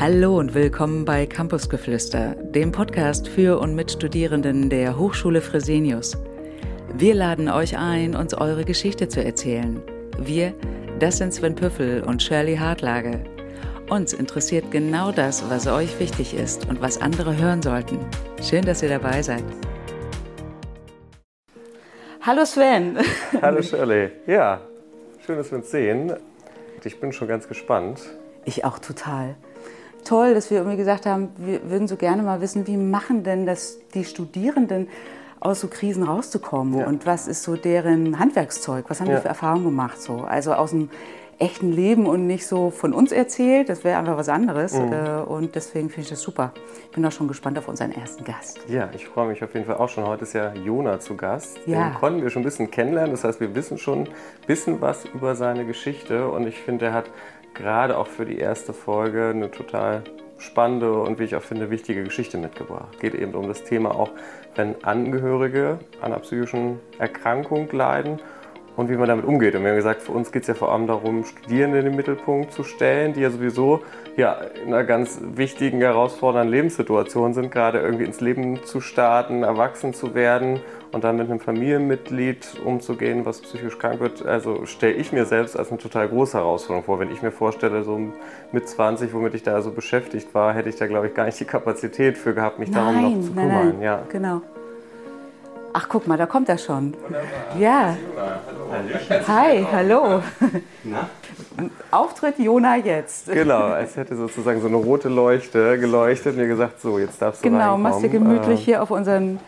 Hallo und willkommen bei Campusgeflüster, dem Podcast für und mit Studierenden der Hochschule Fresenius. Wir laden euch ein, uns eure Geschichte zu erzählen. Wir, das sind Sven Püffel und Shirley Hartlage. Uns interessiert genau das, was euch wichtig ist und was andere hören sollten. Schön, dass ihr dabei seid. Hallo Sven. Hallo Shirley. Ja, schön, dass wir uns sehen. Ich bin schon ganz gespannt. Ich auch total. Toll, dass wir irgendwie gesagt haben, wir würden so gerne mal wissen, wie machen denn das die Studierenden aus so Krisen rauszukommen ja. und was ist so deren Handwerkszeug? Was haben ja. die für Erfahrungen gemacht? So? Also aus dem echten Leben und nicht so von uns erzählt. Das wäre einfach was anderes. Mhm. Äh, und deswegen finde ich das super. Ich bin auch schon gespannt auf unseren ersten Gast. Ja, ich freue mich auf jeden Fall auch schon. Heute ist ja Jona zu Gast. Ja. Den konnten wir schon ein bisschen kennenlernen. Das heißt, wir wissen schon ein bisschen was über seine Geschichte. Und ich finde, er hat gerade auch für die erste Folge eine total spannende und wie ich auch finde, wichtige Geschichte mitgebracht. Geht eben um das Thema auch, wenn Angehörige an einer psychischen Erkrankung leiden und wie man damit umgeht. Und wir haben gesagt, für uns geht es ja vor allem darum, Studierende in den Mittelpunkt zu stellen, die ja sowieso ja, in einer ganz wichtigen, herausfordernden Lebenssituation sind, gerade irgendwie ins Leben zu starten, erwachsen zu werden und dann mit einem Familienmitglied umzugehen, was psychisch krank wird. Also stelle ich mir selbst als eine total große Herausforderung vor. Wenn ich mir vorstelle, so mit 20, womit ich da so beschäftigt war, hätte ich da, glaube ich, gar nicht die Kapazität für gehabt, mich nein, darum noch zu kümmern. Nein, ja. genau. Ach, guck mal, da kommt er schon. Wunderbar. Ja. Hi, hallo. Na? Auftritt Jona jetzt. Genau, als hätte sozusagen so eine rote Leuchte geleuchtet und mir gesagt, so, jetzt darfst du Genau, machst dir gemütlich hier auf unseren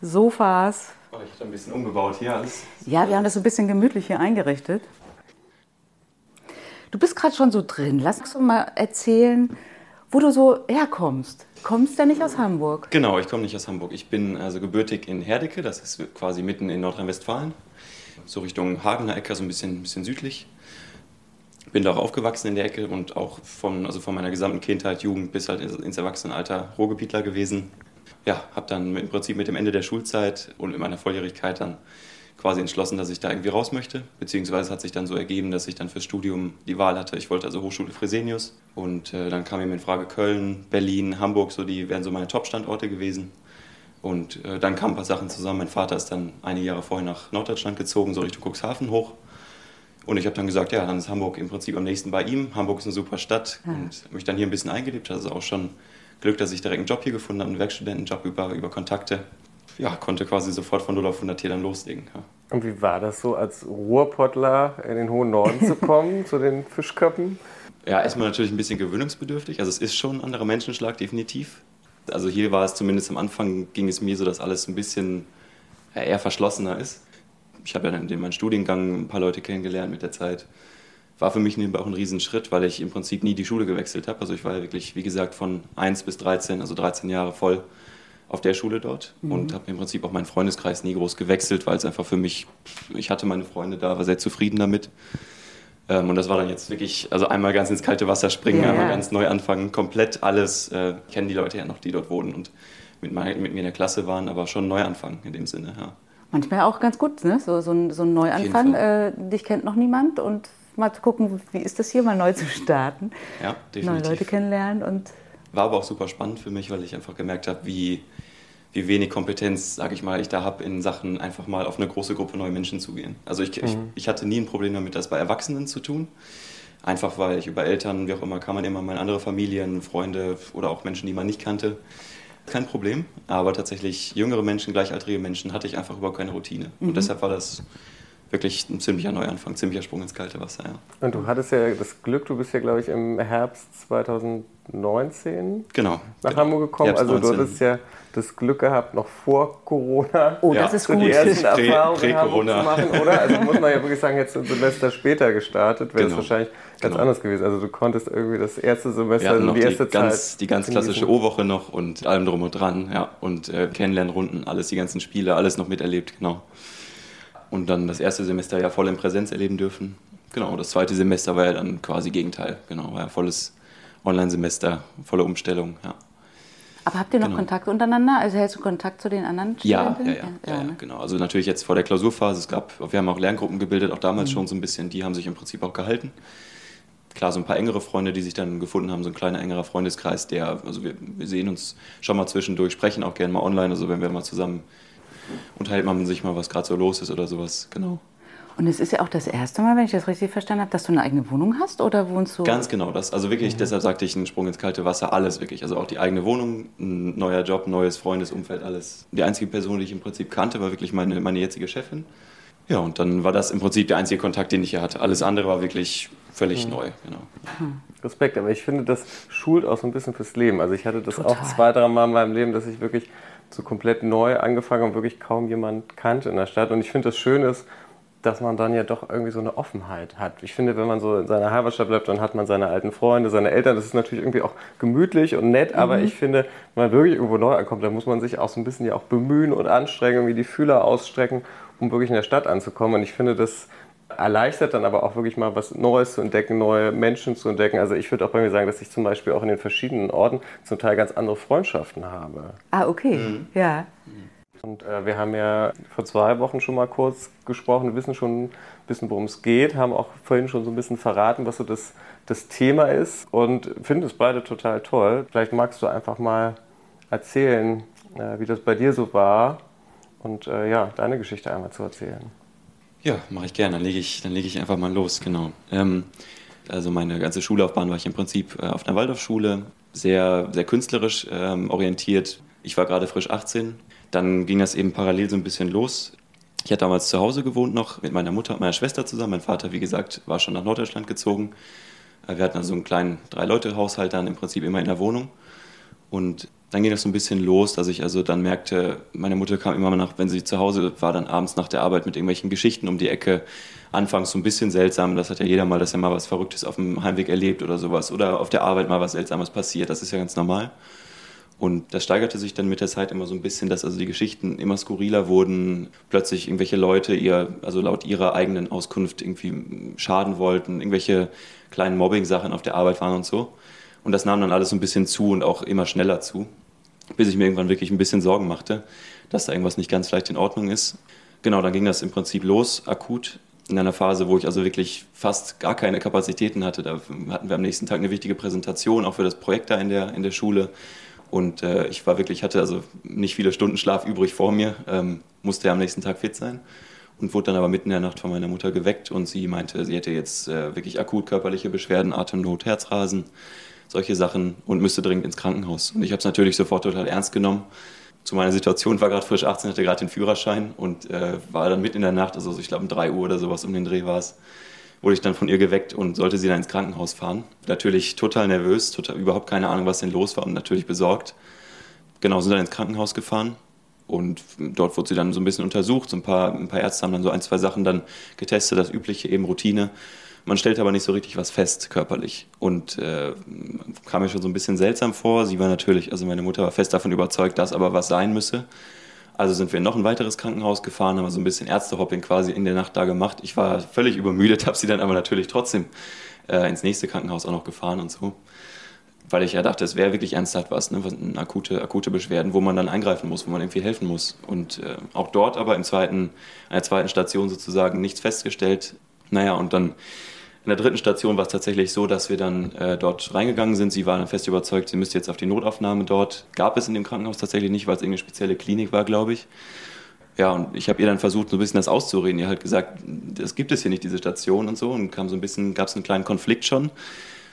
Sofas. Oh, ich habe ein bisschen umgebaut hier alles. Ja, wir haben das so ein bisschen gemütlich hier eingerichtet. Du bist gerade schon so drin. Lass uns mal erzählen, wo du so herkommst. Kommst du nicht aus Hamburg? Genau, ich komme nicht aus Hamburg. Ich bin also gebürtig in Herdecke, das ist quasi mitten in Nordrhein-Westfalen. So Richtung Hagener Ecke, so ein bisschen, bisschen südlich. Bin da auch aufgewachsen in der Ecke und auch von, also von meiner gesamten Kindheit, Jugend bis halt ins Erwachsenenalter Ruhrgebietler gewesen. Ja, habe dann im Prinzip mit dem Ende der Schulzeit und in meiner Volljährigkeit dann quasi entschlossen, dass ich da irgendwie raus möchte. Beziehungsweise hat sich dann so ergeben, dass ich dann fürs Studium die Wahl hatte. Ich wollte also Hochschule Fresenius und äh, dann kam mir in Frage Köln, Berlin, Hamburg, so die wären so meine Top-Standorte gewesen. Und äh, dann kamen ein paar Sachen zusammen. Mein Vater ist dann einige Jahre vorher nach Norddeutschland gezogen, so Richtung Cuxhaven hoch. Und ich habe dann gesagt, ja, dann ist Hamburg im Prinzip am nächsten bei ihm. Hamburg ist eine super Stadt ja. und mich dann hier ein bisschen eingelebt. Also auch schon Glück, dass ich direkt einen Job hier gefunden habe, einen Werkstudentenjob über, über Kontakte ja, konnte quasi sofort von 0 auf 100 hier dann loslegen. Ja. Und wie war das so, als Ruhrpottler in den hohen Norden zu kommen, zu den Fischköppen? Ja, erstmal natürlich ein bisschen gewöhnungsbedürftig. Also es ist schon ein anderer Menschenschlag, definitiv. Also hier war es zumindest am Anfang, ging es mir so, dass alles ein bisschen eher verschlossener ist. Ich habe ja dann in meinem Studiengang ein paar Leute kennengelernt mit der Zeit. War für mich nebenbei auch ein Riesenschritt, weil ich im Prinzip nie die Schule gewechselt habe. Also ich war ja wirklich, wie gesagt, von 1 bis 13, also 13 Jahre voll auf der Schule dort mhm. und habe im Prinzip auch meinen Freundeskreis nie groß gewechselt, weil es einfach für mich, ich hatte meine Freunde da, war sehr zufrieden damit. Ähm, und das war dann jetzt wirklich, also einmal ganz ins kalte Wasser springen, ja. einmal ganz neu anfangen, komplett alles, äh, kennen die Leute ja noch, die dort wohnen und mit, mein, mit mir in der Klasse waren, aber schon neu anfangen in dem Sinne, ja. Manchmal auch ganz gut, ne? so, so, ein, so ein Neuanfang. Äh, dich kennt noch niemand und mal zu gucken, wie ist das hier, mal neu zu starten. Ja, definitiv. Neue Leute kennenlernen und war aber auch super spannend für mich, weil ich einfach gemerkt habe, wie, wie wenig Kompetenz, sage ich mal, ich da habe in Sachen einfach mal auf eine große Gruppe neue Menschen zu gehen. Also ich, mhm. ich, ich, hatte nie ein Problem damit, das bei Erwachsenen zu tun. Einfach weil ich über Eltern, wie auch immer, kann man immer mal andere Familien, Freunde oder auch Menschen, die man nicht kannte. Kein Problem, aber tatsächlich jüngere Menschen, gleichaltrige Menschen hatte ich einfach überhaupt keine Routine. Mhm. Und deshalb war das wirklich ein ziemlicher Neuanfang, ziemlicher Sprung ins kalte Wasser. Ja. Und du hattest ja das Glück, du bist ja, glaube ich, im Herbst 2019 genau, nach genau. Hamburg gekommen. Herbst also du hattest ja das Glück gehabt, noch vor Corona oh, das ist gut. die ersten Prä, Erfahrungen Prä -Corona. zu machen, oder? Also muss man ja wirklich sagen, jetzt ein Semester später gestartet, wäre es genau. wahrscheinlich ganz genau. anders gewesen. Also du konntest irgendwie das erste Semester, also die erste die Zeit. Ganz, die ganz klassische O-Woche noch und allem drum und dran, ja. Und äh, Kennenlernrunden, alles, die ganzen Spiele, alles noch miterlebt, genau und dann das erste Semester ja voll in Präsenz erleben dürfen. Genau, das zweite Semester war ja dann quasi Gegenteil. Genau, war ja volles Online-Semester, volle Umstellung, ja. Aber habt ihr noch genau. Kontakt untereinander? Also hältst du Kontakt zu den anderen ja, ja, ja, ja, ja, ne? genau. Also natürlich jetzt vor der Klausurphase, es gab, wir haben auch Lerngruppen gebildet, auch damals mhm. schon so ein bisschen, die haben sich im Prinzip auch gehalten. klar, so ein paar engere Freunde, die sich dann gefunden haben, so ein kleiner engerer Freundeskreis, der, also wir, wir sehen uns schon mal zwischendurch, sprechen auch gerne mal online, also wenn wir mal zusammen unterhält man sich mal, was gerade so los ist oder sowas, genau. Und es ist ja auch das erste Mal, wenn ich das richtig verstanden habe, dass du eine eigene Wohnung hast oder wohnst du? Ganz genau, das. Also wirklich, mhm. deshalb sagte ich, ein Sprung ins kalte Wasser, alles wirklich. Also auch die eigene Wohnung, ein neuer Job, neues Freundesumfeld, alles. Die einzige Person, die ich im Prinzip kannte, war wirklich meine, meine jetzige Chefin. Ja, und dann war das im Prinzip der einzige Kontakt, den ich hier hatte. Alles andere war wirklich völlig mhm. neu. Genau. Mhm. Respekt, aber ich finde, das schult auch so ein bisschen fürs Leben. Also ich hatte das Total. auch zwei, drei Mal in meinem Leben, dass ich wirklich so komplett neu angefangen und wirklich kaum jemand kannte in der Stadt. Und ich finde, das Schöne ist, dass man dann ja doch irgendwie so eine Offenheit hat. Ich finde, wenn man so in seiner Heimatstadt bleibt, dann hat man seine alten Freunde, seine Eltern. Das ist natürlich irgendwie auch gemütlich und nett, mhm. aber ich finde, wenn man wirklich irgendwo neu ankommt, dann muss man sich auch so ein bisschen ja auch bemühen und anstrengen, irgendwie die Fühler ausstrecken, um wirklich in der Stadt anzukommen. Und ich finde, das erleichtert dann aber auch wirklich mal was Neues zu entdecken, neue Menschen zu entdecken. Also ich würde auch bei mir sagen, dass ich zum Beispiel auch in den verschiedenen Orten zum Teil ganz andere Freundschaften habe. Ah, okay, mhm. ja. Und äh, wir haben ja vor zwei Wochen schon mal kurz gesprochen, wir wissen schon ein bisschen, worum es geht, haben auch vorhin schon so ein bisschen verraten, was so das, das Thema ist und finden es beide total toll. Vielleicht magst du einfach mal erzählen, äh, wie das bei dir so war und äh, ja, deine Geschichte einmal zu erzählen. Ja, mache ich gerne. Dann lege ich, leg ich einfach mal los, genau. Ähm, also meine ganze Schullaufbahn war ich im Prinzip äh, auf einer Waldorfschule, sehr, sehr künstlerisch ähm, orientiert. Ich war gerade frisch 18, dann ging das eben parallel so ein bisschen los. Ich hatte damals zu Hause gewohnt noch mit meiner Mutter und meiner Schwester zusammen. Mein Vater, wie gesagt, war schon nach Norddeutschland gezogen. Äh, wir hatten also einen kleinen Drei-Leute-Haushalt dann im Prinzip immer in der Wohnung. Und dann ging das so ein bisschen los, dass ich also dann merkte, meine Mutter kam immer nach, wenn sie zu Hause war, dann abends nach der Arbeit mit irgendwelchen Geschichten um die Ecke. Anfangs so ein bisschen seltsam, das hat ja jeder mal, dass er mal was Verrücktes auf dem Heimweg erlebt oder sowas. Oder auf der Arbeit mal was Seltsames passiert, das ist ja ganz normal. Und das steigerte sich dann mit der Zeit immer so ein bisschen, dass also die Geschichten immer skurriler wurden. Plötzlich irgendwelche Leute ihr, also laut ihrer eigenen Auskunft irgendwie schaden wollten, irgendwelche kleinen Mobbing-Sachen auf der Arbeit waren und so. Und das nahm dann alles ein bisschen zu und auch immer schneller zu, bis ich mir irgendwann wirklich ein bisschen Sorgen machte, dass da irgendwas nicht ganz vielleicht in Ordnung ist. Genau, dann ging das im Prinzip los, akut, in einer Phase, wo ich also wirklich fast gar keine Kapazitäten hatte. Da hatten wir am nächsten Tag eine wichtige Präsentation, auch für das Projekt da in der, in der Schule. Und äh, ich war wirklich, hatte also nicht viele Stunden Schlaf übrig vor mir, ähm, musste ja am nächsten Tag fit sein und wurde dann aber mitten in der Nacht von meiner Mutter geweckt und sie meinte, sie hätte jetzt äh, wirklich akut körperliche Beschwerden, Atemnot, Herzrasen, solche Sachen und müsste dringend ins Krankenhaus. Und ich habe es natürlich sofort total ernst genommen. Zu meiner Situation war gerade frisch 18, hatte gerade den Führerschein und äh, war dann mitten in der Nacht, also ich glaube um 3 Uhr oder sowas um den Dreh war es, wurde ich dann von ihr geweckt und sollte sie dann ins Krankenhaus fahren. Natürlich total nervös, total, überhaupt keine Ahnung, was denn los war und natürlich besorgt. Genau, sind dann ins Krankenhaus gefahren und dort wurde sie dann so ein bisschen untersucht. So ein paar, ein paar Ärzte haben dann so ein, zwei Sachen dann getestet, das übliche eben Routine. Man stellt aber nicht so richtig was fest körperlich und äh, kam mir schon so ein bisschen seltsam vor. Sie war natürlich, also meine Mutter war fest davon überzeugt, dass aber was sein müsse. Also sind wir in noch ein weiteres Krankenhaus gefahren, haben so ein bisschen Ärztehopping quasi in der Nacht da gemacht. Ich war völlig übermüdet, habe sie dann aber natürlich trotzdem äh, ins nächste Krankenhaus auch noch gefahren und so. Weil ich ja dachte, es wäre wirklich ernsthaft was, ne? akute, akute Beschwerden, wo man dann eingreifen muss, wo man irgendwie helfen muss. Und äh, auch dort aber im zweiten, an der zweiten Station sozusagen nichts festgestellt. Naja, und dann in der dritten Station war es tatsächlich so, dass wir dann äh, dort reingegangen sind. Sie war dann fest überzeugt, sie müsste jetzt auf die Notaufnahme dort. Gab es in dem Krankenhaus tatsächlich nicht, weil es irgendeine spezielle Klinik war, glaube ich. Ja, und ich habe ihr dann versucht, so ein bisschen das auszureden. Ihr hat gesagt, das gibt es hier nicht, diese Station und so. Und kam so ein bisschen, gab es einen kleinen Konflikt schon,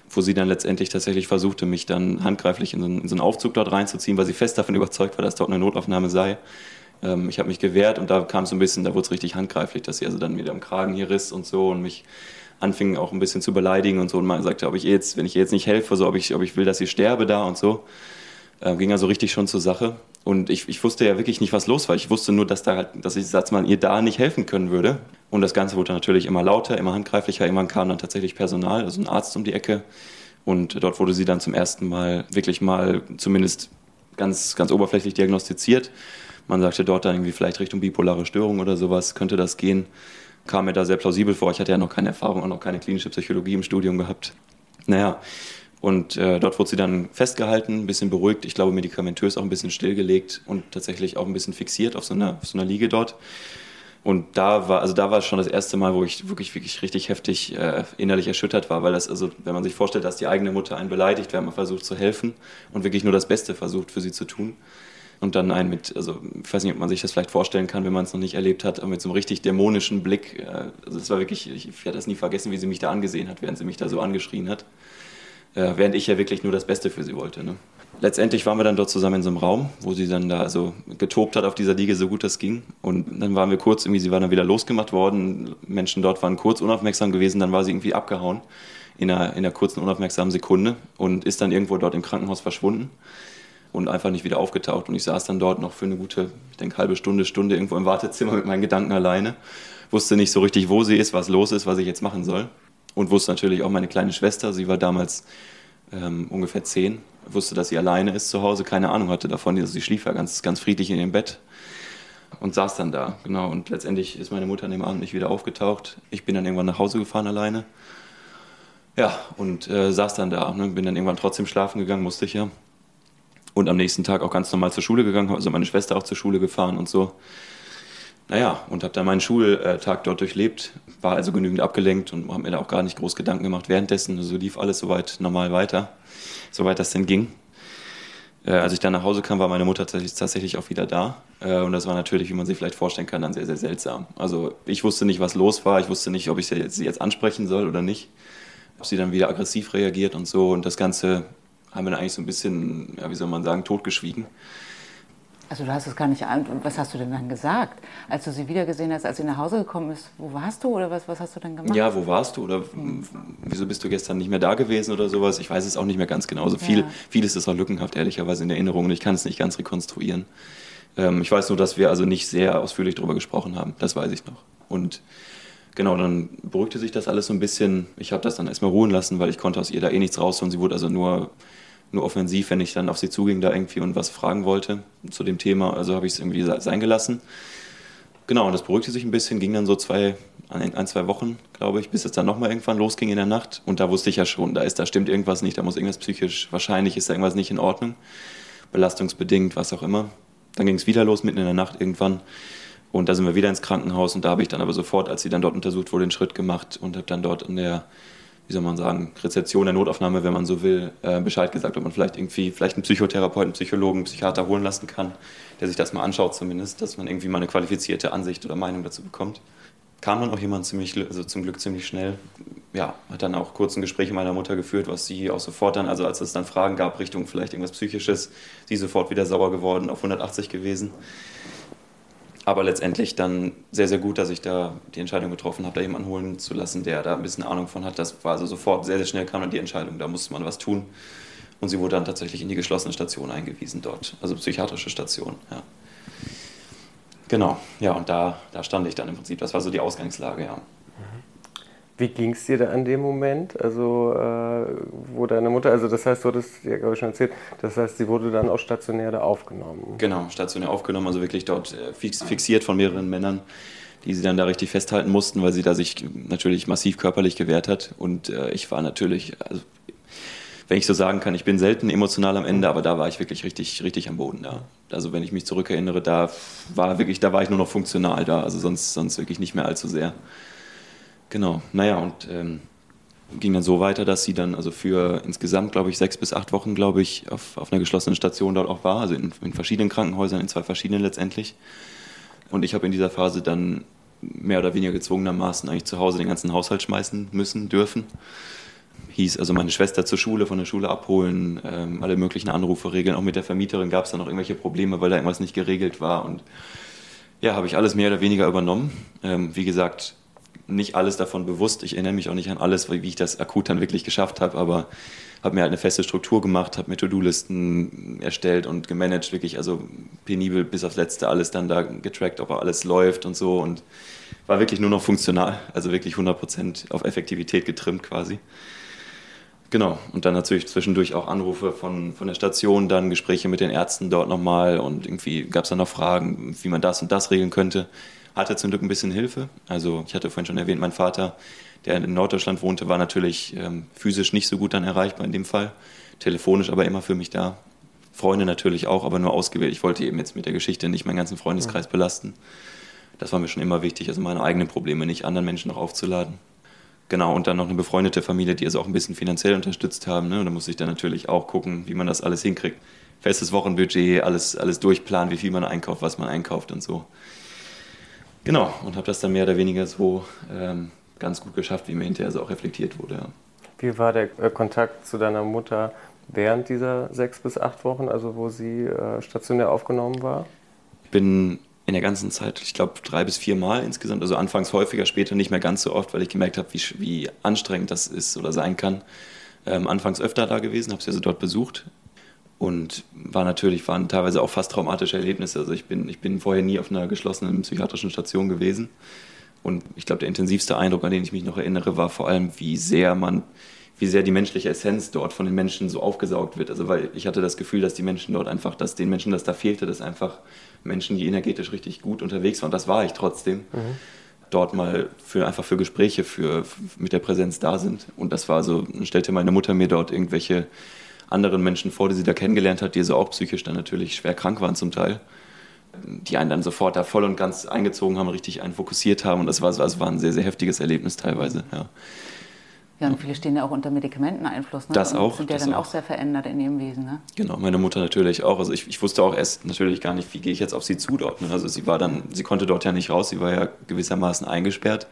wo sie dann letztendlich tatsächlich versuchte, mich dann handgreiflich in so, einen, in so einen Aufzug dort reinzuziehen, weil sie fest davon überzeugt war, dass dort eine Notaufnahme sei. Ähm, ich habe mich gewehrt und da kam es so ein bisschen, da wurde es richtig handgreiflich, dass sie also dann wieder am Kragen hier riss und so und mich anfing auch ein bisschen zu beleidigen und so und man sagte, ob ich jetzt, wenn ich ihr jetzt nicht helfe, so ob ich, ob ich will, dass sie sterbe da und so. Äh, ging also richtig schon zur Sache. Und ich, ich wusste ja wirklich nicht, was los war. Ich wusste nur, dass, da halt, dass ich, dass man ihr da nicht helfen können würde. Und das Ganze wurde natürlich immer lauter, immer handgreiflicher. Irgendwann kam dann tatsächlich Personal, also ein Arzt um die Ecke. Und dort wurde sie dann zum ersten Mal wirklich mal zumindest ganz, ganz oberflächlich diagnostiziert. Man sagte dort dann irgendwie vielleicht Richtung bipolare Störung oder sowas, könnte das gehen kam mir da sehr plausibel vor. Ich hatte ja noch keine Erfahrung und noch keine klinische Psychologie im Studium gehabt. Naja, und äh, dort wurde sie dann festgehalten, ein bisschen beruhigt, ich glaube medikamentös auch ein bisschen stillgelegt und tatsächlich auch ein bisschen fixiert auf so einer, auf so einer Liege dort. Und da war, also da war es schon das erste Mal, wo ich wirklich, wirklich richtig heftig äh, innerlich erschüttert war, weil das, also wenn man sich vorstellt, dass die eigene Mutter einen beleidigt, wenn man versucht zu helfen und wirklich nur das Beste versucht für sie zu tun. Und dann einen mit, also ich weiß nicht, ob man sich das vielleicht vorstellen kann, wenn man es noch nicht erlebt hat, mit so einem richtig dämonischen Blick. Äh, also es war wirklich, ich, ich werde das nie vergessen, wie sie mich da angesehen hat, während sie mich da so angeschrien hat. Äh, während ich ja wirklich nur das Beste für sie wollte. Ne? letztendlich waren wir dann dort zusammen in so einem Raum, wo sie dann da so getobt hat auf dieser Liege, so gut das ging. Und dann waren wir kurz, irgendwie, sie war dann wieder losgemacht worden. Menschen dort waren kurz unaufmerksam gewesen, dann war sie irgendwie abgehauen in einer, in einer kurzen, unaufmerksamen Sekunde und ist dann irgendwo dort im Krankenhaus verschwunden und einfach nicht wieder aufgetaucht. Und ich saß dann dort noch für eine gute, ich denke, halbe Stunde, Stunde irgendwo im Wartezimmer mit meinen Gedanken alleine. Wusste nicht so richtig, wo sie ist, was los ist, was ich jetzt machen soll. Und wusste natürlich auch meine kleine Schwester, sie war damals ähm, ungefähr zehn, wusste, dass sie alleine ist zu Hause, keine Ahnung hatte davon. Also sie schlief ja ganz, ganz friedlich in ihrem Bett und saß dann da. Genau. Und letztendlich ist meine Mutter an dem Abend nicht wieder aufgetaucht. Ich bin dann irgendwann nach Hause gefahren alleine. Ja, und äh, saß dann da. Ne? Bin dann irgendwann trotzdem schlafen gegangen, musste ich ja. Und am nächsten Tag auch ganz normal zur Schule gegangen, also meine Schwester auch zur Schule gefahren und so. Naja, und habe dann meinen Schultag dort durchlebt, war also genügend abgelenkt und habe mir da auch gar nicht groß Gedanken gemacht währenddessen. Also lief alles soweit normal weiter, soweit das denn ging. Äh, als ich dann nach Hause kam, war meine Mutter tatsächlich auch wieder da. Äh, und das war natürlich, wie man sich vielleicht vorstellen kann, dann sehr, sehr seltsam. Also ich wusste nicht, was los war. Ich wusste nicht, ob ich sie jetzt, sie jetzt ansprechen soll oder nicht. Ob sie dann wieder aggressiv reagiert und so. Und das Ganze haben wir dann eigentlich so ein bisschen, ja, wie soll man sagen, totgeschwiegen. Also du hast es gar nicht an. Was hast du denn dann gesagt, als du sie wiedergesehen hast, als sie nach Hause gekommen ist? Wo warst du oder was, was hast du dann gemacht? Ja, wo warst du oder wieso bist du gestern nicht mehr da gewesen oder sowas? Ich weiß es auch nicht mehr ganz genau. Also viel, ja. vieles ist auch lückenhaft, ehrlicherweise in Erinnerung und ich kann es nicht ganz rekonstruieren. Ähm, ich weiß nur, dass wir also nicht sehr ausführlich darüber gesprochen haben. Das weiß ich noch. Und genau, dann beruhigte sich das alles so ein bisschen. Ich habe das dann erstmal ruhen lassen, weil ich konnte aus ihr da eh nichts rausholen. Sie wurde also nur nur offensiv, wenn ich dann auf sie zuging da irgendwie und was fragen wollte zu dem Thema. Also habe ich es irgendwie sein gelassen. Genau, und das beruhigte sich ein bisschen, ging dann so zwei, ein, zwei Wochen, glaube ich, bis es dann nochmal irgendwann losging in der Nacht. Und da wusste ich ja schon, da ist, da stimmt irgendwas nicht, da muss irgendwas psychisch, wahrscheinlich ist da irgendwas nicht in Ordnung. Belastungsbedingt, was auch immer. Dann ging es wieder los, mitten in der Nacht irgendwann. Und da sind wir wieder ins Krankenhaus und da habe ich dann aber sofort, als sie dann dort untersucht wurde, den Schritt gemacht und habe dann dort an der wie soll man sagen, Rezeption der Notaufnahme, wenn man so will, äh, Bescheid gesagt, ob man vielleicht irgendwie, vielleicht einen Psychotherapeuten, einen Psychologen, einen Psychiater holen lassen kann, der sich das mal anschaut zumindest, dass man irgendwie mal eine qualifizierte Ansicht oder Meinung dazu bekommt. Kam dann auch jemand ziemlich, also zum Glück ziemlich schnell, ja, hat dann auch kurz ein Gespräch mit meiner Mutter geführt, was sie auch sofort dann, also als es dann Fragen gab Richtung vielleicht irgendwas Psychisches, sie sofort wieder sauer geworden, auf 180 gewesen aber letztendlich dann sehr, sehr gut, dass ich da die Entscheidung getroffen habe, da jemanden holen zu lassen, der da ein bisschen Ahnung von hat. Das war also sofort sehr, sehr schnell kam dann die Entscheidung, da musste man was tun. Und sie wurde dann tatsächlich in die geschlossene Station eingewiesen dort, also psychiatrische Station, ja. Genau, ja, und da, da stand ich dann im Prinzip. Das war so die Ausgangslage, ja. Wie ging es dir da an dem Moment? Also, äh, wo deine Mutter, also das heißt, du hattest ja, glaube ich, schon erzählt, das heißt, sie wurde dann auch stationär da aufgenommen. Genau, stationär aufgenommen, also wirklich dort äh, fix, fixiert von mehreren Männern, die sie dann da richtig festhalten mussten, weil sie da sich natürlich massiv körperlich gewehrt hat. Und äh, ich war natürlich, also, wenn ich so sagen kann, ich bin selten emotional am Ende, aber da war ich wirklich richtig, richtig am Boden da. Also wenn ich mich zurückerinnere, da war wirklich, da war ich nur noch funktional da, also sonst, sonst wirklich nicht mehr allzu sehr. Genau, naja, und ähm, ging dann so weiter, dass sie dann also für insgesamt, glaube ich, sechs bis acht Wochen, glaube ich, auf, auf einer geschlossenen Station dort auch war, also in, in verschiedenen Krankenhäusern, in zwei verschiedenen letztendlich. Und ich habe in dieser Phase dann mehr oder weniger gezwungenermaßen eigentlich zu Hause den ganzen Haushalt schmeißen müssen, dürfen. Hieß also meine Schwester zur Schule, von der Schule abholen, ähm, alle möglichen Anrufe regeln. Auch mit der Vermieterin gab es dann noch irgendwelche Probleme, weil da irgendwas nicht geregelt war. Und ja, habe ich alles mehr oder weniger übernommen. Ähm, wie gesagt, nicht alles davon bewusst. Ich erinnere mich auch nicht an alles, wie ich das akut dann wirklich geschafft habe, aber habe mir halt eine feste Struktur gemacht, habe mir To-Do-Listen erstellt und gemanagt, wirklich also penibel bis aufs Letzte alles dann da getrackt, ob alles läuft und so und war wirklich nur noch funktional, also wirklich 100% auf Effektivität getrimmt quasi. Genau, und dann natürlich zwischendurch auch Anrufe von, von der Station, dann Gespräche mit den Ärzten dort nochmal und irgendwie gab es dann noch Fragen, wie man das und das regeln könnte hatte zum Glück ein bisschen Hilfe. Also ich hatte vorhin schon erwähnt, mein Vater, der in Norddeutschland wohnte, war natürlich ähm, physisch nicht so gut dann erreichbar in dem Fall. Telefonisch aber immer für mich da. Freunde natürlich auch, aber nur ausgewählt. Ich wollte eben jetzt mit der Geschichte nicht meinen ganzen Freundeskreis belasten. Das war mir schon immer wichtig, also meine eigenen Probleme nicht anderen Menschen noch aufzuladen. Genau, und dann noch eine befreundete Familie, die also auch ein bisschen finanziell unterstützt haben. Ne? Und da muss ich dann natürlich auch gucken, wie man das alles hinkriegt. Festes Wochenbudget, alles, alles durchplanen, wie viel man einkauft, was man einkauft und so. Genau, und habe das dann mehr oder weniger so ähm, ganz gut geschafft, wie mir hinterher so auch reflektiert wurde. Ja. Wie war der äh, Kontakt zu deiner Mutter während dieser sechs bis acht Wochen, also wo sie äh, stationär aufgenommen war? Ich bin in der ganzen Zeit, ich glaube, drei bis vier Mal insgesamt, also anfangs häufiger, später nicht mehr ganz so oft, weil ich gemerkt habe, wie, wie anstrengend das ist oder sein kann. Ähm, anfangs öfter da gewesen, habe sie also dort besucht und war natürlich, waren teilweise auch fast traumatische Erlebnisse. Also ich bin, ich bin vorher nie auf einer geschlossenen psychiatrischen Station gewesen. Und ich glaube, der intensivste Eindruck, an den ich mich noch erinnere, war vor allem, wie sehr man, wie sehr die menschliche Essenz dort von den Menschen so aufgesaugt wird. Also weil ich hatte das Gefühl, dass die Menschen dort einfach, dass den Menschen das da fehlte, dass einfach Menschen, die energetisch richtig gut unterwegs waren, das war ich trotzdem, mhm. dort mal für einfach für Gespräche, für, mit der Präsenz da sind. Und das war so, stellte meine Mutter mir dort irgendwelche anderen Menschen vor, die sie da kennengelernt hat, die so auch psychisch dann natürlich schwer krank waren zum Teil die einen dann sofort da voll und ganz eingezogen haben, richtig einen fokussiert haben. Und das war, das war ein sehr, sehr heftiges Erlebnis teilweise. Ja. Ja, und viele stehen ja auch unter Medikamenteneinfluss. Ne? Das auch. Sind ja dann auch. auch. sehr verändert in ihrem Wesen. Ne? Genau, meine Mutter natürlich auch. Also ich, ich wusste auch erst natürlich gar nicht, wie gehe ich jetzt auf sie zu dort. Ne? Also sie war dann, sie konnte dort ja nicht raus, sie war ja gewissermaßen eingesperrt.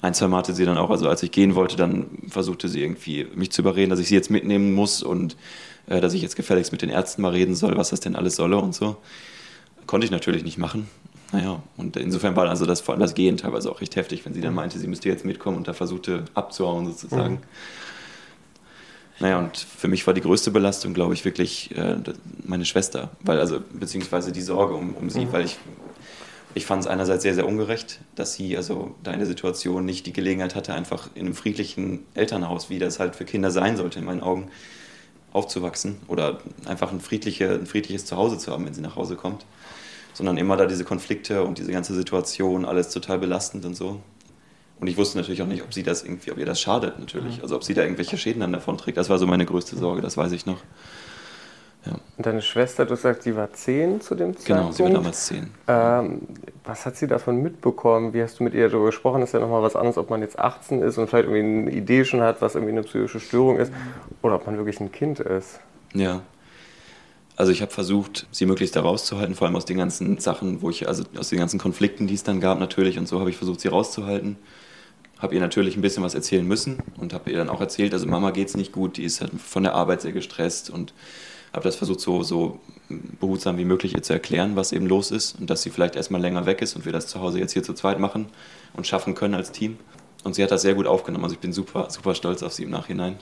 Ein, zwei Mal hatte sie dann auch, also als ich gehen wollte, dann versuchte sie irgendwie mich zu überreden, dass ich sie jetzt mitnehmen muss und äh, dass ich jetzt gefälligst mit den Ärzten mal reden soll, was das denn alles solle und so. Konnte ich natürlich nicht machen. Naja, und insofern war also das, vor allem das Gehen teilweise auch recht heftig, wenn sie dann meinte, sie müsste jetzt mitkommen und da versuchte abzuhauen sozusagen. Mhm. Naja, und für mich war die größte Belastung, glaube ich, wirklich äh, meine Schwester, weil also, beziehungsweise die Sorge um, um sie, mhm. weil ich, ich fand es einerseits sehr, sehr ungerecht, dass sie also da in der Situation nicht die Gelegenheit hatte, einfach in einem friedlichen Elternhaus, wie das halt für Kinder sein sollte, in meinen Augen, aufzuwachsen oder einfach ein, friedliche, ein friedliches Zuhause zu haben, wenn sie nach Hause kommt sondern immer da diese Konflikte und diese ganze Situation, alles total belastend und so. Und ich wusste natürlich auch nicht, ob sie das irgendwie, ob ihr das schadet natürlich. Also ob sie da irgendwelche Schäden dann davon trägt. Das war so meine größte Sorge, das weiß ich noch. Ja. Und deine Schwester, du sagst, sie war zehn zu dem Zeitpunkt. Genau, sie war damals zehn. Ähm, was hat sie davon mitbekommen? Wie hast du mit ihr darüber gesprochen? Das ist ja nochmal was anderes, ob man jetzt 18 ist und vielleicht irgendwie eine Idee schon hat, was irgendwie eine psychische Störung ist, oder ob man wirklich ein Kind ist. Ja, also ich habe versucht, sie möglichst da rauszuhalten, vor allem aus den ganzen Sachen, wo ich, also aus den ganzen Konflikten, die es dann gab natürlich und so habe ich versucht, sie rauszuhalten. Habe ihr natürlich ein bisschen was erzählen müssen und habe ihr dann auch erzählt, also Mama geht es nicht gut, die ist halt von der Arbeit sehr gestresst und habe das versucht so, so behutsam wie möglich ihr zu erklären, was eben los ist und dass sie vielleicht erstmal länger weg ist und wir das zu Hause jetzt hier zu zweit machen und schaffen können als Team. Und sie hat das sehr gut aufgenommen, also ich bin super, super stolz auf sie im Nachhinein.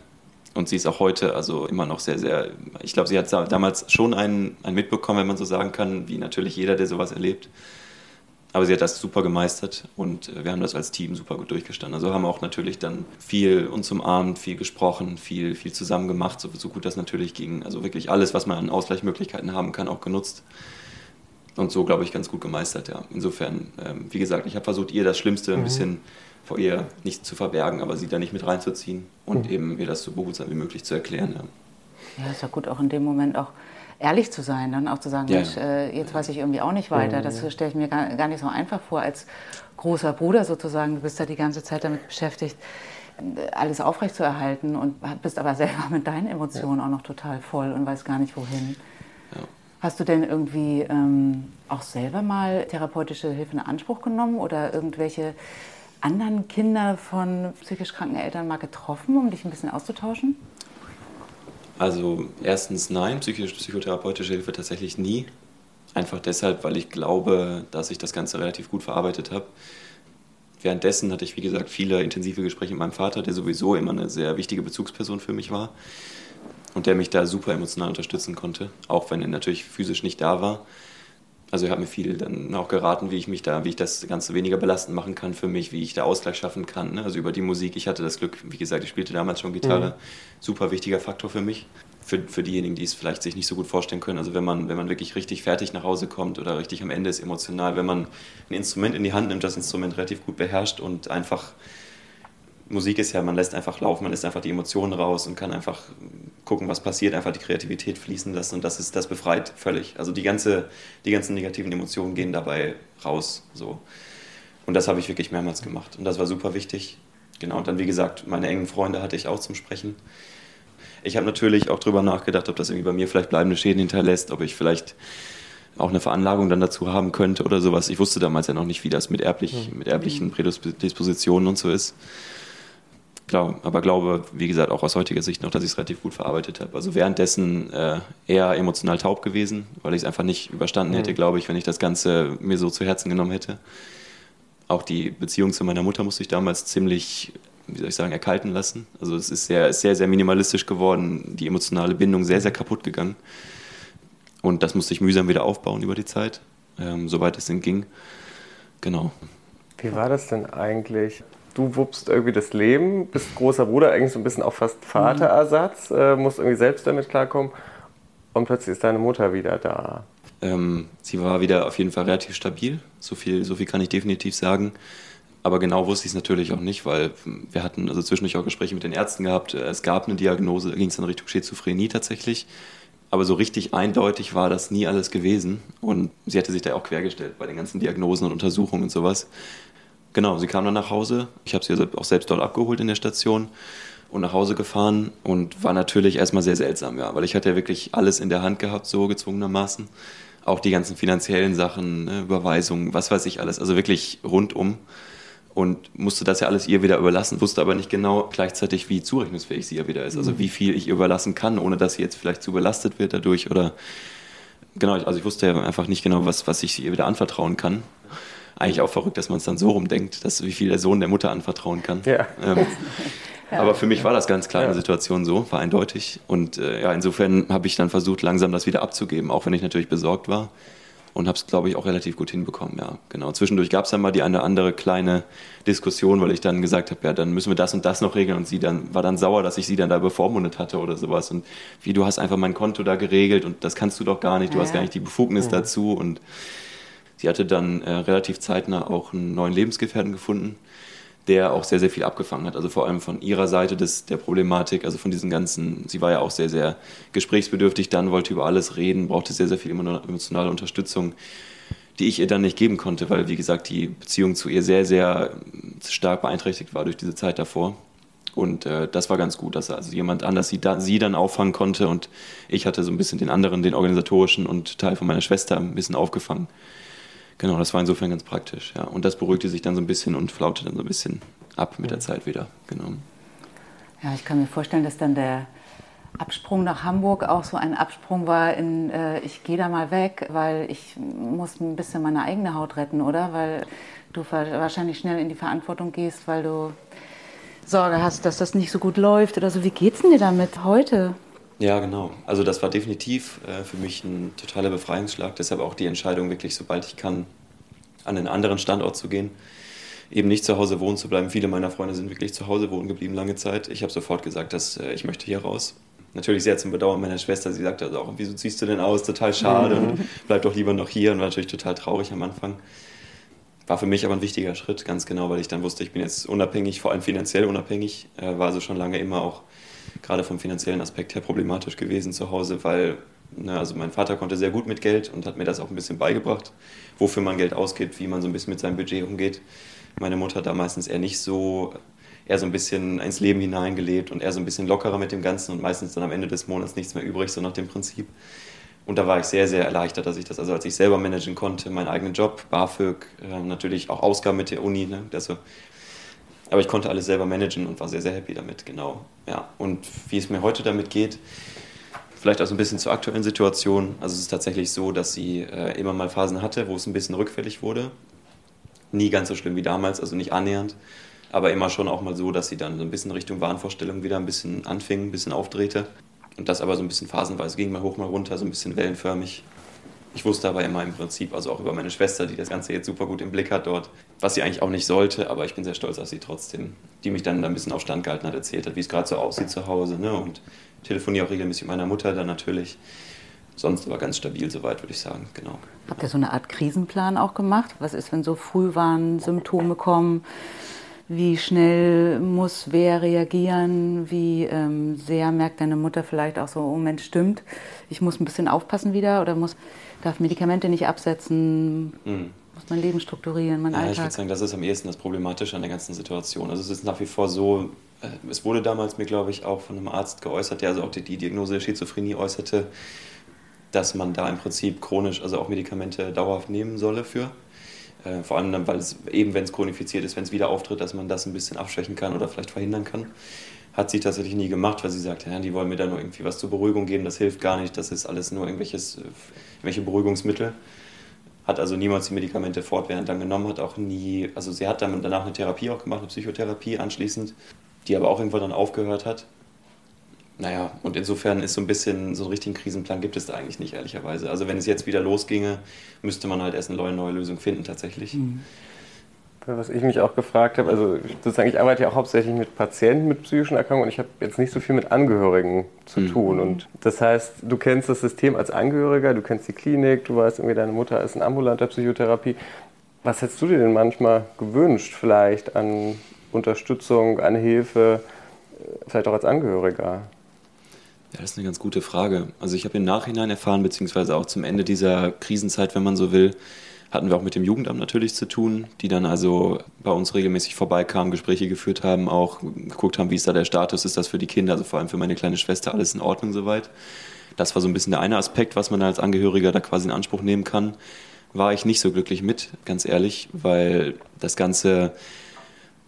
Und sie ist auch heute also immer noch sehr, sehr, ich glaube, sie hat damals schon einen, einen mitbekommen, wenn man so sagen kann, wie natürlich jeder, der sowas erlebt. Aber sie hat das super gemeistert und äh, wir haben das als Team super gut durchgestanden. Also haben auch natürlich dann viel uns umarmt, viel gesprochen, viel, viel zusammen gemacht, so, so gut das natürlich ging. Also wirklich alles, was man an Ausgleichsmöglichkeiten haben kann, auch genutzt. Und so, glaube ich, ganz gut gemeistert, ja. Insofern, ähm, wie gesagt, ich habe versucht, ihr das Schlimmste ein mhm. bisschen vor ihr nicht zu verbergen, aber sie da nicht mit reinzuziehen und mhm. eben ihr das so behutsam wie möglich zu erklären. Ja. ja, ist ja gut, auch in dem Moment auch ehrlich zu sein, dann auch zu sagen, ja, Mensch, äh, jetzt weiß ich irgendwie auch nicht weiter. Das stelle ich mir gar, gar nicht so einfach vor als großer Bruder sozusagen. Du bist da die ganze Zeit damit beschäftigt, alles aufrechtzuerhalten und bist aber selber mit deinen Emotionen auch noch total voll und weißt gar nicht wohin. Ja. Hast du denn irgendwie ähm, auch selber mal therapeutische Hilfe in Anspruch genommen oder irgendwelche anderen Kinder von psychisch kranken Eltern mal getroffen, um dich ein bisschen auszutauschen? Also erstens nein, psychisch psychotherapeutische Hilfe tatsächlich nie. Einfach deshalb, weil ich glaube, dass ich das Ganze relativ gut verarbeitet habe. Währenddessen hatte ich, wie gesagt, viele intensive Gespräche mit meinem Vater, der sowieso immer eine sehr wichtige Bezugsperson für mich war und der mich da super emotional unterstützen konnte, auch wenn er natürlich physisch nicht da war. Also er hat mir viel dann auch geraten, wie ich mich da, wie ich das Ganze weniger belastend machen kann für mich, wie ich da Ausgleich schaffen kann. Ne? Also über die Musik. Ich hatte das Glück, wie gesagt, ich spielte damals schon Gitarre. Mhm. Super wichtiger Faktor für mich. Für, für diejenigen, die es vielleicht sich nicht so gut vorstellen können. Also wenn man, wenn man wirklich richtig fertig nach Hause kommt oder richtig am Ende ist emotional, wenn man ein Instrument in die Hand nimmt, das Instrument relativ gut beherrscht und einfach Musik ist ja, man lässt einfach laufen, man lässt einfach die Emotionen raus und kann einfach gucken, was passiert, einfach die Kreativität fließen lassen und das ist, das befreit völlig. Also die ganze, die ganzen negativen Emotionen gehen dabei raus, so. Und das habe ich wirklich mehrmals gemacht und das war super wichtig. Genau, und dann, wie gesagt, meine engen Freunde hatte ich auch zum Sprechen. Ich habe natürlich auch darüber nachgedacht, ob das irgendwie bei mir vielleicht bleibende Schäden hinterlässt, ob ich vielleicht auch eine Veranlagung dann dazu haben könnte oder sowas. Ich wusste damals ja noch nicht, wie das mit, erblich, mhm. mit erblichen Prädispositionen und so ist. Klar, aber glaube, wie gesagt, auch aus heutiger Sicht noch, dass ich es relativ gut verarbeitet habe. Also währenddessen äh, eher emotional taub gewesen, weil ich es einfach nicht überstanden hätte, mhm. glaube ich, wenn ich das Ganze mir so zu Herzen genommen hätte. Auch die Beziehung zu meiner Mutter musste ich damals ziemlich, wie soll ich sagen, erkalten lassen. Also es ist sehr, sehr, sehr minimalistisch geworden, die emotionale Bindung sehr, sehr kaputt gegangen. Und das musste ich mühsam wieder aufbauen über die Zeit, ähm, soweit es denn ging. Genau. Wie war das denn eigentlich? Du wuppst irgendwie das Leben, bist großer Bruder, eigentlich so ein bisschen auch fast Vaterersatz, äh, musst irgendwie selbst damit klarkommen und plötzlich ist deine Mutter wieder da. Ähm, sie war wieder auf jeden Fall relativ stabil, so viel, so viel kann ich definitiv sagen. Aber genau wusste ich es natürlich auch nicht, weil wir hatten also zwischendurch auch Gespräche mit den Ärzten gehabt. Es gab eine Diagnose, da ging es in Richtung Schizophrenie tatsächlich. Aber so richtig eindeutig war das nie alles gewesen. Und sie hatte sich da auch quergestellt bei den ganzen Diagnosen und Untersuchungen und sowas. Genau, sie kam dann nach Hause. Ich habe sie auch selbst dort abgeholt in der Station und nach Hause gefahren und war natürlich erstmal sehr seltsam, ja, weil ich hatte ja wirklich alles in der Hand gehabt, so gezwungenermaßen. Auch die ganzen finanziellen Sachen, ne, Überweisungen, was weiß ich alles, also wirklich rundum und musste das ja alles ihr wieder überlassen, wusste aber nicht genau gleichzeitig, wie zurechnungsfähig sie ja wieder ist. Also mhm. wie viel ich ihr überlassen kann, ohne dass sie jetzt vielleicht zu belastet wird dadurch oder genau, also ich wusste ja einfach nicht genau, was, was ich ihr wieder anvertrauen kann. Eigentlich auch verrückt, dass man es dann so rumdenkt, dass wie viel der Sohn der Mutter anvertrauen kann. Ja. Ähm, ja. Aber für mich war das ganz klar in der Situation so, war eindeutig. Und äh, ja, insofern habe ich dann versucht, langsam das wieder abzugeben, auch wenn ich natürlich besorgt war und habe es, glaube ich, auch relativ gut hinbekommen. Ja, genau. Zwischendurch gab es dann mal die eine andere kleine Diskussion, weil ich dann gesagt habe, ja, dann müssen wir das und das noch regeln und sie dann war dann sauer, dass ich sie dann da bevormundet hatte oder sowas und wie du hast einfach mein Konto da geregelt und das kannst du doch gar nicht, du ja. hast gar nicht die Befugnis ja. dazu und sie hatte dann äh, relativ zeitnah auch einen neuen Lebensgefährten gefunden der auch sehr, sehr viel abgefangen hat. Also vor allem von ihrer Seite des, der Problematik, also von diesen ganzen, sie war ja auch sehr, sehr gesprächsbedürftig dann, wollte über alles reden, brauchte sehr, sehr viel emotionale Unterstützung, die ich ihr dann nicht geben konnte, weil, wie gesagt, die Beziehung zu ihr sehr, sehr stark beeinträchtigt war durch diese Zeit davor. Und äh, das war ganz gut, dass also jemand anders sie, da, sie dann auffangen konnte und ich hatte so ein bisschen den anderen, den organisatorischen und Teil von meiner Schwester ein bisschen aufgefangen. Genau, das war insofern ganz praktisch, ja. Und das beruhigte sich dann so ein bisschen und flaute dann so ein bisschen ab mit der Zeit wieder, genau. Ja, ich kann mir vorstellen, dass dann der Absprung nach Hamburg auch so ein Absprung war in, äh, ich gehe da mal weg, weil ich muss ein bisschen meine eigene Haut retten, oder? Weil du wahrscheinlich schnell in die Verantwortung gehst, weil du Sorge hast, dass das nicht so gut läuft oder so. Wie geht's denn dir damit heute? Ja, genau. Also das war definitiv äh, für mich ein totaler Befreiungsschlag. Deshalb auch die Entscheidung, wirklich, sobald ich kann, an einen anderen Standort zu gehen. Eben nicht zu Hause wohnen zu bleiben. Viele meiner Freunde sind wirklich zu Hause wohnen geblieben lange Zeit. Ich habe sofort gesagt, dass äh, ich möchte hier raus. Natürlich sehr zum Bedauern meiner Schwester. Sie sagte also auch, wieso ziehst du denn aus? Total schade mhm. und bleib doch lieber noch hier. Und war natürlich total traurig am Anfang. War für mich aber ein wichtiger Schritt, ganz genau, weil ich dann wusste, ich bin jetzt unabhängig, vor allem finanziell unabhängig. Äh, war also schon lange immer auch gerade vom finanziellen Aspekt her problematisch gewesen zu Hause, weil ne, also mein Vater konnte sehr gut mit Geld und hat mir das auch ein bisschen beigebracht, wofür man Geld ausgibt, wie man so ein bisschen mit seinem Budget umgeht. Meine Mutter da meistens eher nicht so, eher so ein bisschen ins Leben hineingelebt und eher so ein bisschen lockerer mit dem Ganzen und meistens dann am Ende des Monats nichts mehr übrig, so nach dem Prinzip. Und da war ich sehr, sehr erleichtert, dass ich das, also als ich selber managen konnte, meinen eigenen Job, BAföG, äh, natürlich auch Ausgaben mit der Uni, ne, also aber ich konnte alles selber managen und war sehr, sehr happy damit, genau. Ja. Und wie es mir heute damit geht, vielleicht auch so ein bisschen zur aktuellen Situation. Also es ist tatsächlich so, dass sie äh, immer mal Phasen hatte, wo es ein bisschen rückfällig wurde. Nie ganz so schlimm wie damals, also nicht annähernd. Aber immer schon auch mal so, dass sie dann so ein bisschen Richtung Wahnvorstellung wieder ein bisschen anfing, ein bisschen aufdrehte. Und das aber so ein bisschen phasenweise ging mal hoch, mal runter, so ein bisschen wellenförmig. Ich wusste aber immer im Prinzip, also auch über meine Schwester, die das Ganze jetzt super gut im Blick hat dort, was sie eigentlich auch nicht sollte, aber ich bin sehr stolz auf sie trotzdem, die mich dann ein bisschen auf Stand gehalten hat, erzählt hat, wie es gerade so aussieht zu Hause ne? und telefoniere auch regelmäßig mit meiner Mutter dann natürlich. Sonst aber ganz stabil soweit, würde ich sagen, genau. Habt ihr so eine Art Krisenplan auch gemacht? Was ist, wenn so früh waren Symptome kommen? Wie schnell muss wer reagieren? Wie ähm, sehr merkt deine Mutter vielleicht auch so, oh Mensch, stimmt, ich muss ein bisschen aufpassen wieder oder muss, darf Medikamente nicht absetzen? Mhm. Muss mein Leben strukturieren, mein ja, Alltag? Ich würde sagen, das ist am ehesten das Problematische an der ganzen Situation. Also es ist nach wie vor so, äh, es wurde damals mir, glaube ich, auch von einem Arzt geäußert, der also auch die, die Diagnose der Schizophrenie äußerte, dass man da im Prinzip chronisch, also auch Medikamente dauerhaft nehmen solle für. Äh, vor allem dann, weil es eben, wenn es chronifiziert ist, wenn es wieder auftritt, dass man das ein bisschen abschwächen kann oder vielleicht verhindern kann. Hat sie tatsächlich nie gemacht, weil sie sagt, ja, die wollen mir da nur irgendwie was zur Beruhigung geben, das hilft gar nicht, das ist alles nur irgendwelches, äh, irgendwelche Beruhigungsmittel. Hat also niemals die Medikamente fortwährend dann genommen, hat auch nie, also sie hat dann danach eine Therapie auch gemacht, eine Psychotherapie anschließend, die aber auch irgendwann dann aufgehört hat naja, und insofern ist so ein bisschen, so einen richtigen Krisenplan gibt es da eigentlich nicht, ehrlicherweise. Also wenn es jetzt wieder losginge, müsste man halt erst eine neue, neue Lösung finden, tatsächlich. Mhm. Was ich mich auch gefragt habe, also sozusagen, ich arbeite ja auch hauptsächlich mit Patienten mit psychischen Erkrankungen und ich habe jetzt nicht so viel mit Angehörigen zu mhm. tun. Und das heißt, du kennst das System als Angehöriger, du kennst die Klinik, du weißt irgendwie, deine Mutter ist in ambulanter Psychotherapie. Was hättest du dir denn manchmal gewünscht, vielleicht an Unterstützung, an Hilfe, vielleicht auch als Angehöriger? Ja, das ist eine ganz gute Frage. Also ich habe im Nachhinein erfahren, beziehungsweise auch zum Ende dieser Krisenzeit, wenn man so will, hatten wir auch mit dem Jugendamt natürlich zu tun, die dann also bei uns regelmäßig vorbeikamen, Gespräche geführt haben, auch geguckt haben, wie ist da der Status, ist das für die Kinder, also vor allem für meine kleine Schwester alles in Ordnung soweit. Das war so ein bisschen der eine Aspekt, was man als Angehöriger da quasi in Anspruch nehmen kann. War ich nicht so glücklich mit, ganz ehrlich, weil das Ganze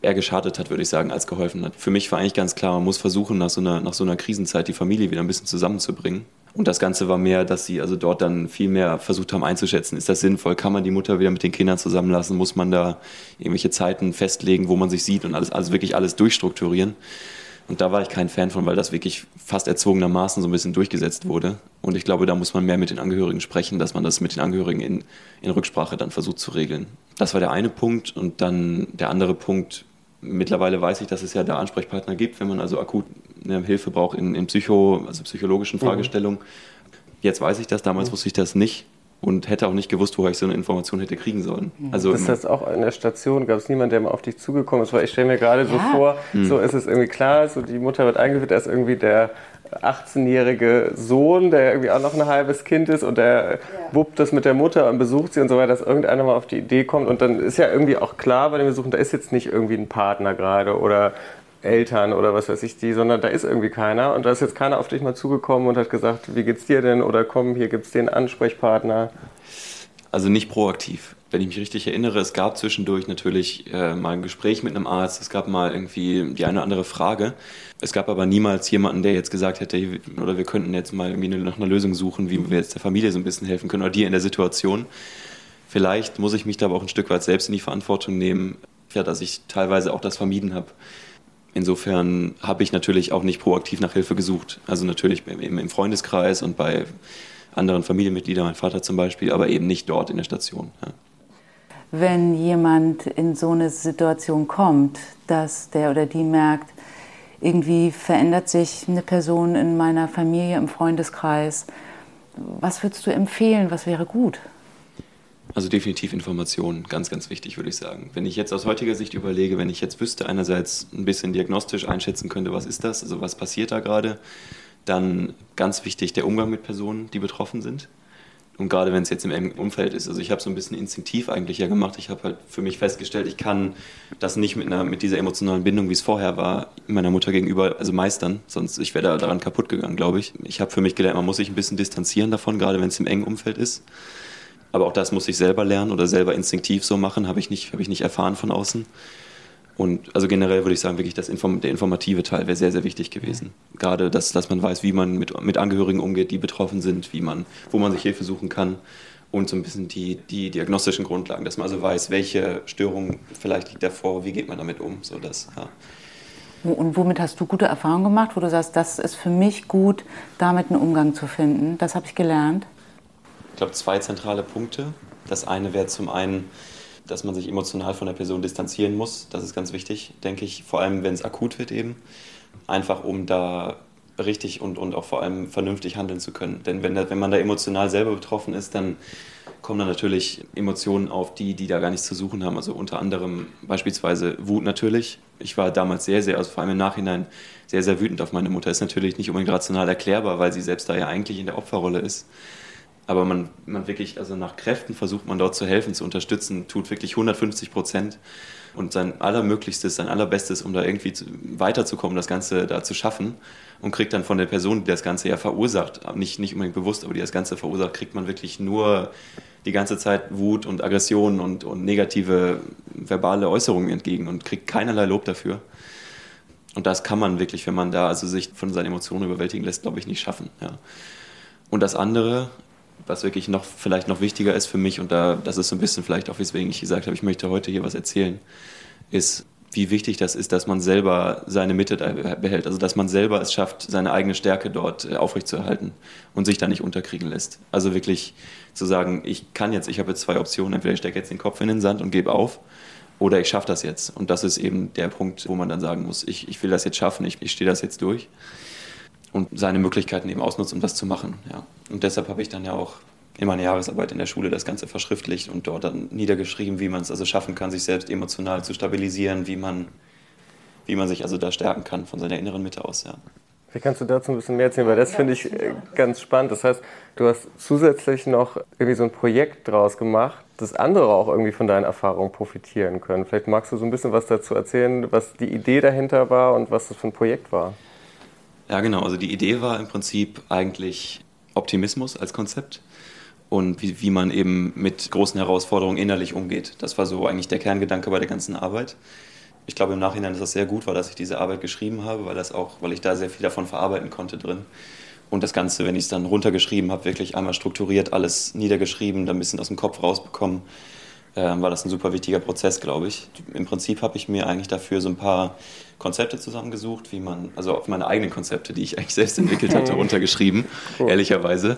eher geschadet hat, würde ich sagen, als geholfen hat. Für mich war eigentlich ganz klar, man muss versuchen, nach so einer, nach so einer Krisenzeit die Familie wieder ein bisschen zusammenzubringen. Und das Ganze war mehr, dass sie also dort dann viel mehr versucht haben einzuschätzen, ist das sinnvoll, kann man die Mutter wieder mit den Kindern zusammenlassen, muss man da irgendwelche Zeiten festlegen, wo man sich sieht und alles, also wirklich alles durchstrukturieren. Und da war ich kein Fan von, weil das wirklich fast erzwungenermaßen so ein bisschen durchgesetzt wurde. Und ich glaube, da muss man mehr mit den Angehörigen sprechen, dass man das mit den Angehörigen in, in Rücksprache dann versucht zu regeln. Das war der eine Punkt. Und dann der andere Punkt, Mittlerweile weiß ich, dass es ja da Ansprechpartner gibt, wenn man also akut eine Hilfe braucht in, in Psycho, also psychologischen mhm. Fragestellungen. Mhm. Jetzt weiß ich das, damals mhm. wusste ich das nicht und hätte auch nicht gewusst, woher ich so eine Information hätte kriegen sollen. Mhm. Also das heißt, auch in der Station gab es niemanden, der mal auf dich zugekommen ist, weil ich stelle mir gerade ja. so vor, mhm. so ist es irgendwie klar, so die Mutter wird eingeführt, da ist irgendwie der 18-jährige Sohn, der irgendwie auch noch ein halbes Kind ist und der ja. wuppt das mit der Mutter und besucht sie und so weiter, dass irgendeiner mal auf die Idee kommt. Und dann ist ja irgendwie auch klar bei den Besuchen, da ist jetzt nicht irgendwie ein Partner gerade oder Eltern oder was weiß ich die, sondern da ist irgendwie keiner. Und da ist jetzt keiner auf dich mal zugekommen und hat gesagt, wie geht's dir denn? Oder komm, hier gibt's den Ansprechpartner. Also nicht proaktiv wenn ich mich richtig erinnere, es gab zwischendurch natürlich äh, mal ein Gespräch mit einem Arzt, es gab mal irgendwie die eine oder andere Frage. Es gab aber niemals jemanden, der jetzt gesagt hätte, oder wir könnten jetzt mal irgendwie nach einer Lösung suchen, wie wir jetzt der Familie so ein bisschen helfen können oder dir in der Situation. Vielleicht muss ich mich da aber auch ein Stück weit selbst in die Verantwortung nehmen, ja, dass ich teilweise auch das vermieden habe. Insofern habe ich natürlich auch nicht proaktiv nach Hilfe gesucht. Also natürlich im Freundeskreis und bei anderen Familienmitgliedern, mein Vater zum Beispiel, aber eben nicht dort in der Station. Ja wenn jemand in so eine Situation kommt, dass der oder die merkt, irgendwie verändert sich eine Person in meiner Familie, im Freundeskreis. Was würdest du empfehlen? Was wäre gut? Also definitiv Informationen, ganz, ganz wichtig, würde ich sagen. Wenn ich jetzt aus heutiger Sicht überlege, wenn ich jetzt wüsste, einerseits ein bisschen diagnostisch einschätzen könnte, was ist das, also was passiert da gerade, dann ganz wichtig der Umgang mit Personen, die betroffen sind. Und gerade wenn es jetzt im Umfeld ist. Also ich habe so ein bisschen instinktiv eigentlich ja gemacht. Ich habe halt für mich festgestellt, ich kann das nicht mit, einer, mit dieser emotionalen Bindung, wie es vorher war, meiner Mutter gegenüber, also meistern. Sonst ich wäre da daran kaputt gegangen, glaube ich. Ich habe für mich gelernt, man muss sich ein bisschen distanzieren davon, gerade wenn es im engen Umfeld ist. Aber auch das muss ich selber lernen oder selber instinktiv so machen, habe ich, nicht, hab ich nicht erfahren von außen. Und also generell würde ich sagen, wirklich das Inform der informative Teil wäre sehr, sehr wichtig gewesen. Gerade, dass, dass man weiß, wie man mit, mit Angehörigen umgeht, die betroffen sind, wie man, wo man sich Hilfe suchen kann und so ein bisschen die, die diagnostischen Grundlagen, dass man also weiß, welche Störung vielleicht liegt davor, wie geht man damit um. So ja. Und womit hast du gute Erfahrungen gemacht, wo du sagst, das ist für mich gut, damit einen Umgang zu finden? Das habe ich gelernt. Ich glaube, zwei zentrale Punkte. Das eine wäre zum einen, dass man sich emotional von der Person distanzieren muss. Das ist ganz wichtig, denke ich, vor allem wenn es akut wird eben. Einfach um da richtig und, und auch vor allem vernünftig handeln zu können. Denn wenn, wenn man da emotional selber betroffen ist, dann kommen dann natürlich Emotionen auf, die, die da gar nichts zu suchen haben. Also unter anderem beispielsweise Wut natürlich. Ich war damals sehr, sehr, also vor allem im Nachhinein, sehr, sehr wütend auf meine Mutter. Ist natürlich nicht unbedingt rational erklärbar, weil sie selbst da ja eigentlich in der Opferrolle ist. Aber man, man wirklich, also nach Kräften versucht man dort zu helfen, zu unterstützen, tut wirklich 150 Prozent und sein Allermöglichstes, sein Allerbestes, um da irgendwie zu, weiterzukommen, das Ganze da zu schaffen und kriegt dann von der Person, die das Ganze ja verursacht, nicht, nicht unbedingt bewusst, aber die das Ganze verursacht, kriegt man wirklich nur die ganze Zeit Wut und Aggression und, und negative verbale Äußerungen entgegen und kriegt keinerlei Lob dafür. Und das kann man wirklich, wenn man da also sich von seinen Emotionen überwältigen lässt, glaube ich, nicht schaffen. Ja. Und das andere, was wirklich noch vielleicht noch wichtiger ist für mich, und da, das ist so ein bisschen vielleicht auch, weswegen ich gesagt habe, ich möchte heute hier was erzählen, ist, wie wichtig das ist, dass man selber seine Mitte behält. Also dass man selber es schafft, seine eigene Stärke dort äh, aufrechtzuerhalten und sich da nicht unterkriegen lässt. Also wirklich zu sagen, ich kann jetzt, ich habe jetzt zwei Optionen, entweder ich stecke jetzt den Kopf in den Sand und gebe auf oder ich schaffe das jetzt. Und das ist eben der Punkt, wo man dann sagen muss, ich, ich will das jetzt schaffen, ich, ich stehe das jetzt durch und seine Möglichkeiten eben ausnutzt, um das zu machen. Ja. Und deshalb habe ich dann ja auch in meiner Jahresarbeit in der Schule das Ganze verschriftlicht und dort dann niedergeschrieben, wie man es also schaffen kann, sich selbst emotional zu stabilisieren, wie man, wie man sich also da stärken kann von seiner inneren Mitte aus. Ja. Wie kannst du dazu ein bisschen mehr erzählen? Weil das finde ich äh, ganz spannend. Das heißt, du hast zusätzlich noch irgendwie so ein Projekt draus gemacht, dass andere auch irgendwie von deinen Erfahrungen profitieren können. Vielleicht magst du so ein bisschen was dazu erzählen, was die Idee dahinter war und was das für ein Projekt war. Ja, genau. Also die Idee war im Prinzip eigentlich Optimismus als Konzept und wie, wie man eben mit großen Herausforderungen innerlich umgeht. Das war so eigentlich der Kerngedanke bei der ganzen Arbeit. Ich glaube im Nachhinein ist das sehr gut, weil dass ich diese Arbeit geschrieben habe, weil das auch, weil ich da sehr viel davon verarbeiten konnte drin. Und das Ganze, wenn ich es dann runtergeschrieben habe, wirklich einmal strukturiert, alles niedergeschrieben, dann ein bisschen aus dem Kopf rausbekommen, äh, war das ein super wichtiger Prozess, glaube ich. Im Prinzip habe ich mir eigentlich dafür so ein paar Konzepte zusammengesucht, wie man, also auf meine eigenen Konzepte, die ich eigentlich selbst entwickelt hatte, runtergeschrieben, cool. ehrlicherweise.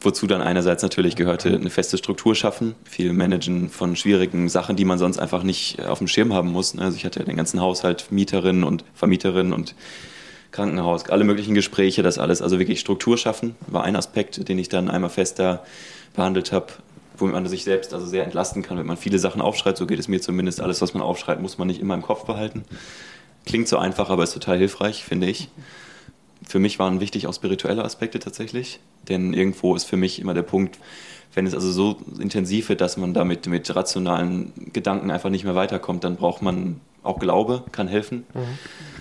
Wozu dann einerseits natürlich gehörte, eine feste Struktur schaffen, viel Managen von schwierigen Sachen, die man sonst einfach nicht auf dem Schirm haben muss. Also ich hatte den ganzen Haushalt, Mieterinnen und Vermieterinnen und Krankenhaus, alle möglichen Gespräche, das alles, also wirklich Struktur schaffen, war ein Aspekt, den ich dann einmal fester behandelt habe womit man sich selbst also sehr entlasten kann, wenn man viele Sachen aufschreibt. So geht es mir zumindest. Alles, was man aufschreibt, muss man nicht immer im Kopf behalten. Klingt so einfach, aber ist total hilfreich, finde ich. Für mich waren wichtig auch spirituelle Aspekte tatsächlich, denn irgendwo ist für mich immer der Punkt, wenn es also so intensiv wird, dass man damit mit rationalen Gedanken einfach nicht mehr weiterkommt, dann braucht man auch Glaube, kann helfen. Mhm.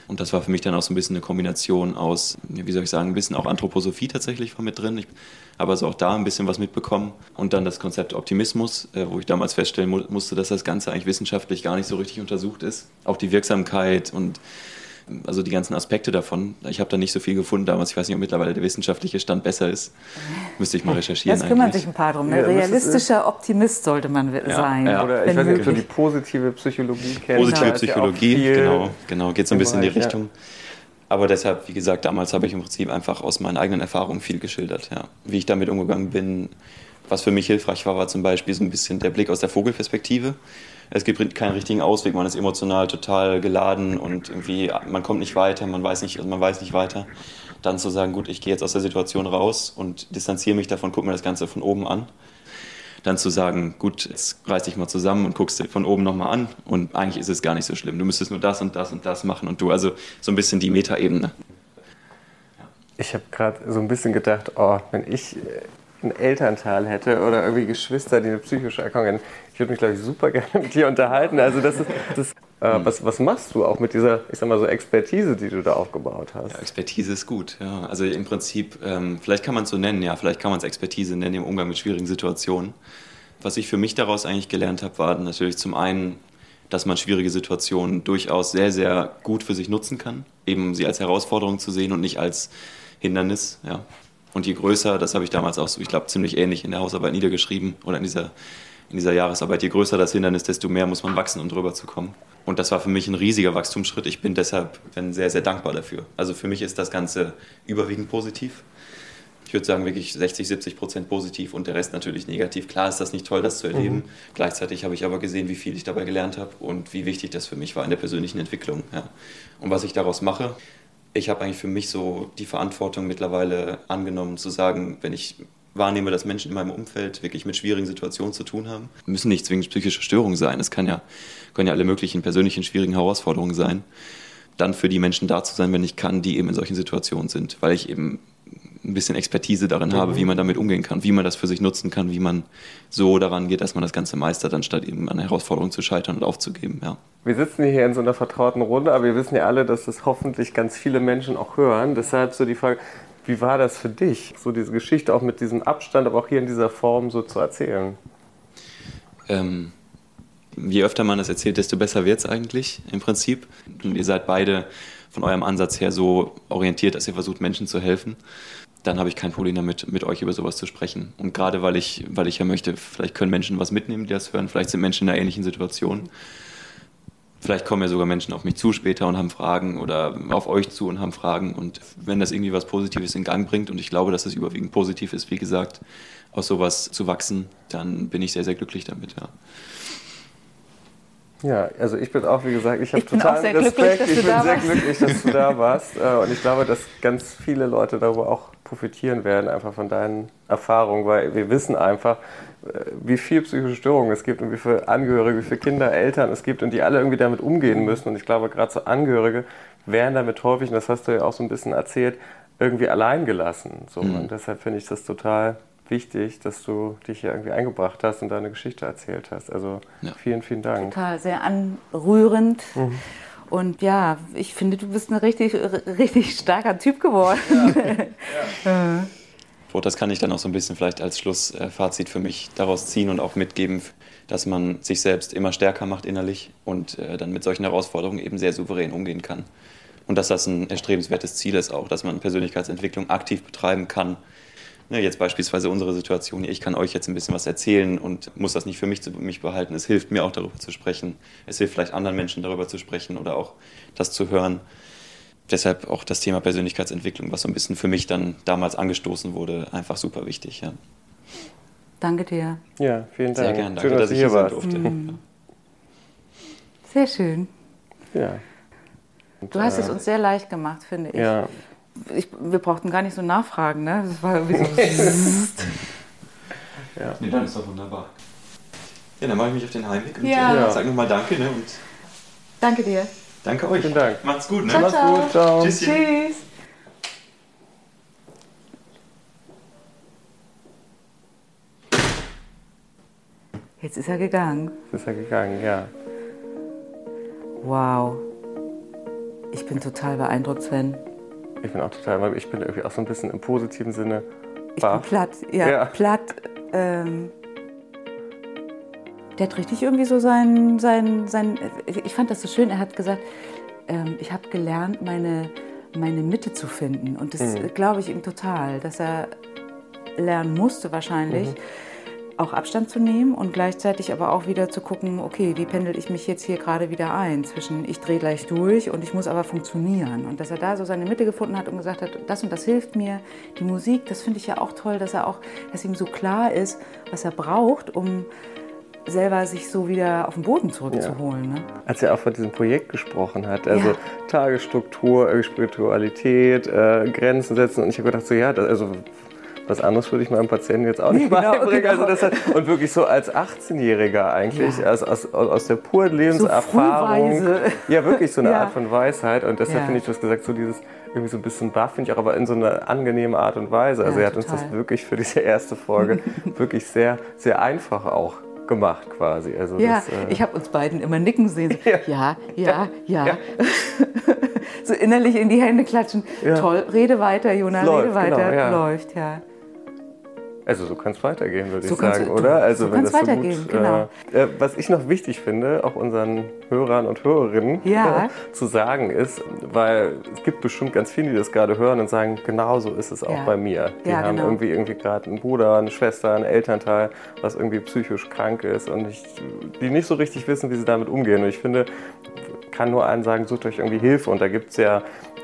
Und das war für mich dann auch so ein bisschen eine Kombination aus, wie soll ich sagen, ein bisschen auch Anthroposophie tatsächlich war mit drin. Ich habe also auch da ein bisschen was mitbekommen. Und dann das Konzept Optimismus, äh, wo ich damals feststellen musste, dass das Ganze eigentlich wissenschaftlich gar nicht so richtig untersucht ist. Auch die Wirksamkeit und also die ganzen Aspekte davon. Ich habe da nicht so viel gefunden damals. Ich weiß nicht, ob mittlerweile der wissenschaftliche Stand besser ist. Müsste ich mal recherchieren. Jetzt kümmern sich ein paar drum. Ein ja, realistischer Optimist sollte man ja, sein. Ja. Oder ich weiß nicht, ob du die positive Psychologie kennst. Positive Psychologie, genau, genau. Geht so ein bisschen in die Richtung. Aber deshalb, wie gesagt, damals habe ich im Prinzip einfach aus meinen eigenen Erfahrungen viel geschildert. Ja. Wie ich damit umgegangen bin. Was für mich hilfreich war, war zum Beispiel so ein bisschen der Blick aus der Vogelperspektive es gibt keinen richtigen Ausweg, man ist emotional total geladen und irgendwie, man kommt nicht weiter, man weiß nicht, man weiß nicht weiter. Dann zu sagen, gut, ich gehe jetzt aus der Situation raus und distanziere mich davon, gucke mir das Ganze von oben an. Dann zu sagen, gut, jetzt reiß dich mal zusammen und guckst dir von oben nochmal an und eigentlich ist es gar nicht so schlimm. Du müsstest nur das und das und das machen und du, also so ein bisschen die Metaebene. Ich habe gerade so ein bisschen gedacht, oh, wenn ich einen Elternteil hätte oder irgendwie Geschwister, die eine psychische Erkrankung haben, ich würde mich, glaube ich, super gerne mit dir unterhalten. Also das ist, das, äh, mhm. was, was machst du auch mit dieser, ich sag mal so, Expertise, die du da aufgebaut hast? Ja, Expertise ist gut, ja. Also im Prinzip, ähm, vielleicht kann man es so nennen, ja, vielleicht kann man es Expertise nennen im Umgang mit schwierigen Situationen. Was ich für mich daraus eigentlich gelernt habe, war natürlich zum einen, dass man schwierige Situationen durchaus sehr, sehr gut für sich nutzen kann, eben sie als Herausforderung zu sehen und nicht als Hindernis, ja. Und je größer, das habe ich damals auch so, ich glaube, ziemlich ähnlich in der Hausarbeit niedergeschrieben oder in dieser, in dieser Jahresarbeit, je größer das Hindernis, desto mehr muss man wachsen, um drüber zu kommen. Und das war für mich ein riesiger Wachstumsschritt. Ich bin deshalb bin sehr, sehr dankbar dafür. Also für mich ist das Ganze überwiegend positiv. Ich würde sagen, wirklich 60, 70 Prozent positiv und der Rest natürlich negativ. Klar ist das nicht toll, das zu erleben. Mhm. Gleichzeitig habe ich aber gesehen, wie viel ich dabei gelernt habe und wie wichtig das für mich war in der persönlichen Entwicklung. Ja. Und was ich daraus mache, ich habe eigentlich für mich so die Verantwortung mittlerweile angenommen, zu sagen, wenn ich wahrnehme, dass Menschen in meinem Umfeld wirklich mit schwierigen Situationen zu tun haben. Müssen nicht zwingend psychische Störungen sein. Es kann ja, können ja alle möglichen persönlichen schwierigen Herausforderungen sein. Dann für die Menschen da zu sein, wenn ich kann, die eben in solchen Situationen sind, weil ich eben ein bisschen Expertise darin mhm. habe, wie man damit umgehen kann, wie man das für sich nutzen kann, wie man so daran geht, dass man das Ganze meistert, anstatt eben an Herausforderungen zu scheitern und aufzugeben. Ja. Wir sitzen hier in so einer vertrauten Runde, aber wir wissen ja alle, dass das hoffentlich ganz viele Menschen auch hören. Deshalb so die Frage, wie war das für dich, so diese Geschichte auch mit diesem Abstand, aber auch hier in dieser Form so zu erzählen? Ähm, je öfter man das erzählt, desto besser wird es eigentlich im Prinzip. Und ihr seid beide von eurem Ansatz her so orientiert, dass ihr versucht, Menschen zu helfen. Dann habe ich kein Problem damit, mit euch über sowas zu sprechen. Und gerade weil ich, weil ich ja möchte, vielleicht können Menschen was mitnehmen, die das hören. Vielleicht sind Menschen in einer ähnlichen Situation. Vielleicht kommen ja sogar Menschen auf mich zu später und haben Fragen oder auf euch zu und haben Fragen. Und wenn das irgendwie was Positives in Gang bringt, und ich glaube, dass es überwiegend positiv ist, wie gesagt, aus sowas zu wachsen, dann bin ich sehr, sehr glücklich damit. Ja. Ja, also ich bin auch, wie gesagt, ich habe total Respekt. Ich bin sehr glücklich, dass du da warst. Äh, und ich glaube, dass ganz viele Leute darüber auch profitieren werden, einfach von deinen Erfahrungen, weil wir wissen einfach, äh, wie viel psychische Störungen es gibt und wie viele Angehörige, wie viele Kinder, Eltern es gibt und die alle irgendwie damit umgehen müssen. Und ich glaube, gerade so Angehörige werden damit häufig, und das hast du ja auch so ein bisschen erzählt, irgendwie allein gelassen. So. Mhm. Und deshalb finde ich das total wichtig, dass du dich hier irgendwie eingebracht hast und deine Geschichte erzählt hast. Also ja. vielen, vielen Dank. Total, sehr anrührend. Mhm. Und ja, ich finde, du bist ein richtig, richtig starker Typ geworden. Ja. ja. das kann ich dann auch so ein bisschen vielleicht als Schlussfazit für mich daraus ziehen und auch mitgeben, dass man sich selbst immer stärker macht innerlich und äh, dann mit solchen Herausforderungen eben sehr souverän umgehen kann. Und dass das ein erstrebenswertes Ziel ist auch, dass man Persönlichkeitsentwicklung aktiv betreiben kann Ne, jetzt beispielsweise unsere Situation, ich kann euch jetzt ein bisschen was erzählen und muss das nicht für mich, zu, mich behalten. Es hilft mir auch darüber zu sprechen. Es hilft vielleicht anderen Menschen darüber zu sprechen oder auch das zu hören. Deshalb auch das Thema Persönlichkeitsentwicklung, was so ein bisschen für mich dann damals angestoßen wurde, einfach super wichtig. Ja. Danke dir. Ja, vielen Dank. Sehr gerne. Danke, schön, dass, dass ich hier sein durfte. Mhm. Sehr schön. Ja. Und, du hast äh, es uns sehr leicht gemacht, finde ich. Ja, ich, wir brauchten gar nicht so nachfragen, ne? Das war irgendwie so. ja. Nee, dann ist doch wunderbar. Ja, dann mache ich mich auf den Heimweg und ja. ja. sage nochmal Danke. Ne? Und danke dir. Danke euch. Vielen Dank. Macht's gut. Ne? Ciao, Macht's ciao. gut. Ciao. Tschüsschen. Tschüss. Jetzt ist er gegangen. Jetzt ist er gegangen, ja. Wow. Ich bin total beeindruckt, Sven. Ich bin auch total, ich bin irgendwie auch so ein bisschen im positiven Sinne. Ich bin platt, ja, ja. platt. Ähm, der hat richtig irgendwie so sein, sein, sein, ich fand das so schön, er hat gesagt, ähm, ich habe gelernt, meine, meine Mitte zu finden. Und das mhm. glaube ich ihm total, dass er lernen musste wahrscheinlich. Mhm auch Abstand zu nehmen und gleichzeitig aber auch wieder zu gucken, okay, wie pendel ich mich jetzt hier gerade wieder ein zwischen ich drehe gleich durch und ich muss aber funktionieren. Und dass er da so seine Mitte gefunden hat und gesagt hat, das und das hilft mir. Die Musik, das finde ich ja auch toll, dass er auch, dass ihm so klar ist, was er braucht, um selber sich so wieder auf den Boden zurückzuholen. Ja. Ne? Als er auch von diesem Projekt gesprochen hat, also ja. Tagesstruktur, Spiritualität, äh, Grenzen setzen und ich habe gedacht, so ja, das, also was anderes würde ich meinem Patienten jetzt auch nicht genau, beibringen. Genau. Also hat, und wirklich so als 18-Jähriger eigentlich, ja. also aus, aus der puren Lebenserfahrung. So ja, wirklich so eine ja. Art von Weisheit. Und deshalb ja. finde ich, du hast gesagt, so dieses irgendwie so ein bisschen baff, finde ich auch, aber in so einer angenehmen Art und Weise. Also er hat total. uns das wirklich für diese erste Folge wirklich sehr, sehr einfach auch gemacht quasi. Also ja, das, äh ich habe uns beiden immer nicken sehen. So, ja, ja, ja. ja. so innerlich in die Hände klatschen. Toll, rede weiter, Jona, läuft, rede weiter. Genau, Läuft, ja. Also so kann es weitergehen, würde so ich sagen, du, oder? Also so wenn das weitergehen, so gut, genau. Äh, was ich noch wichtig finde, auch unseren Hörern und Hörerinnen ja. äh, zu sagen ist, weil es gibt bestimmt ganz viele, die das gerade hören und sagen, genau so ist es auch ja. bei mir. Die ja, haben genau. irgendwie irgendwie gerade einen Bruder, eine Schwester, einen Elternteil, was irgendwie psychisch krank ist und ich, die nicht so richtig wissen, wie sie damit umgehen. Und ich finde, kann nur allen sagen, sucht euch irgendwie Hilfe und da gibt es ja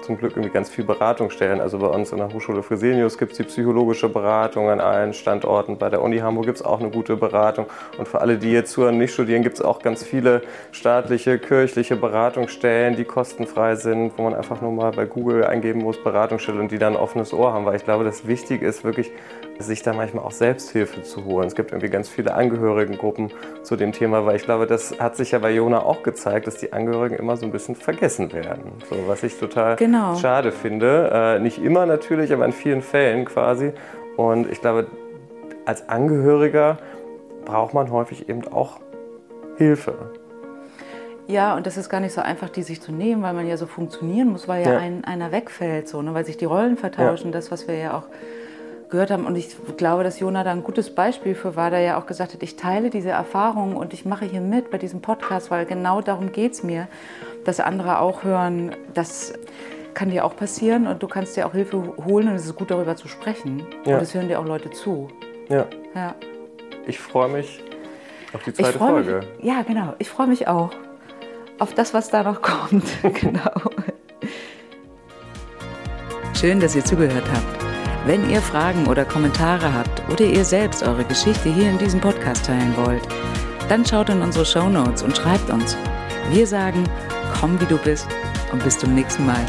zum Glück irgendwie ganz viel Beratungsstellen. Also bei uns in der Hochschule Fresenius gibt es die psychologische Beratung an allen Standorten. Bei der Uni Hamburg gibt es auch eine gute Beratung. Und für alle, die jetzt zuhören, nicht studieren, gibt es auch ganz viele staatliche, kirchliche Beratungsstellen, die kostenfrei sind, wo man einfach nur mal bei Google eingeben muss, Beratungsstelle und die dann ein offenes Ohr haben. Weil ich glaube, das Wichtige ist wirklich, sich da manchmal auch Selbsthilfe zu holen. Es gibt irgendwie ganz viele Angehörigengruppen zu dem Thema, weil ich glaube, das hat sich ja bei Jona auch gezeigt, dass die Angehörigen immer so ein bisschen vergessen werden. So, was ich total genau. Schade finde. Äh, nicht immer natürlich, aber in vielen Fällen quasi. Und ich glaube, als Angehöriger braucht man häufig eben auch Hilfe. Ja, und das ist gar nicht so einfach, die sich zu nehmen, weil man ja so funktionieren muss, weil ja, ja. Ein, einer wegfällt, so, ne? weil sich die Rollen vertauschen. Ja. Das, was wir ja auch gehört haben. Und ich glaube, dass Jona da ein gutes Beispiel für war, der ja auch gesagt hat, ich teile diese Erfahrungen und ich mache hier mit bei diesem Podcast, weil genau darum geht es mir, dass andere auch hören, das kann dir auch passieren und du kannst dir auch Hilfe holen und es ist gut, darüber zu sprechen. Ja. Und es hören dir auch Leute zu. Ja. ja. Ich freue mich auf die zweite Folge. Mich, ja, genau. Ich freue mich auch auf das, was da noch kommt. genau. Schön, dass ihr zugehört habt. Wenn ihr Fragen oder Kommentare habt oder ihr selbst eure Geschichte hier in diesem Podcast teilen wollt, dann schaut in unsere Show Notes und schreibt uns. Wir sagen, komm wie du bist und bis zum nächsten Mal.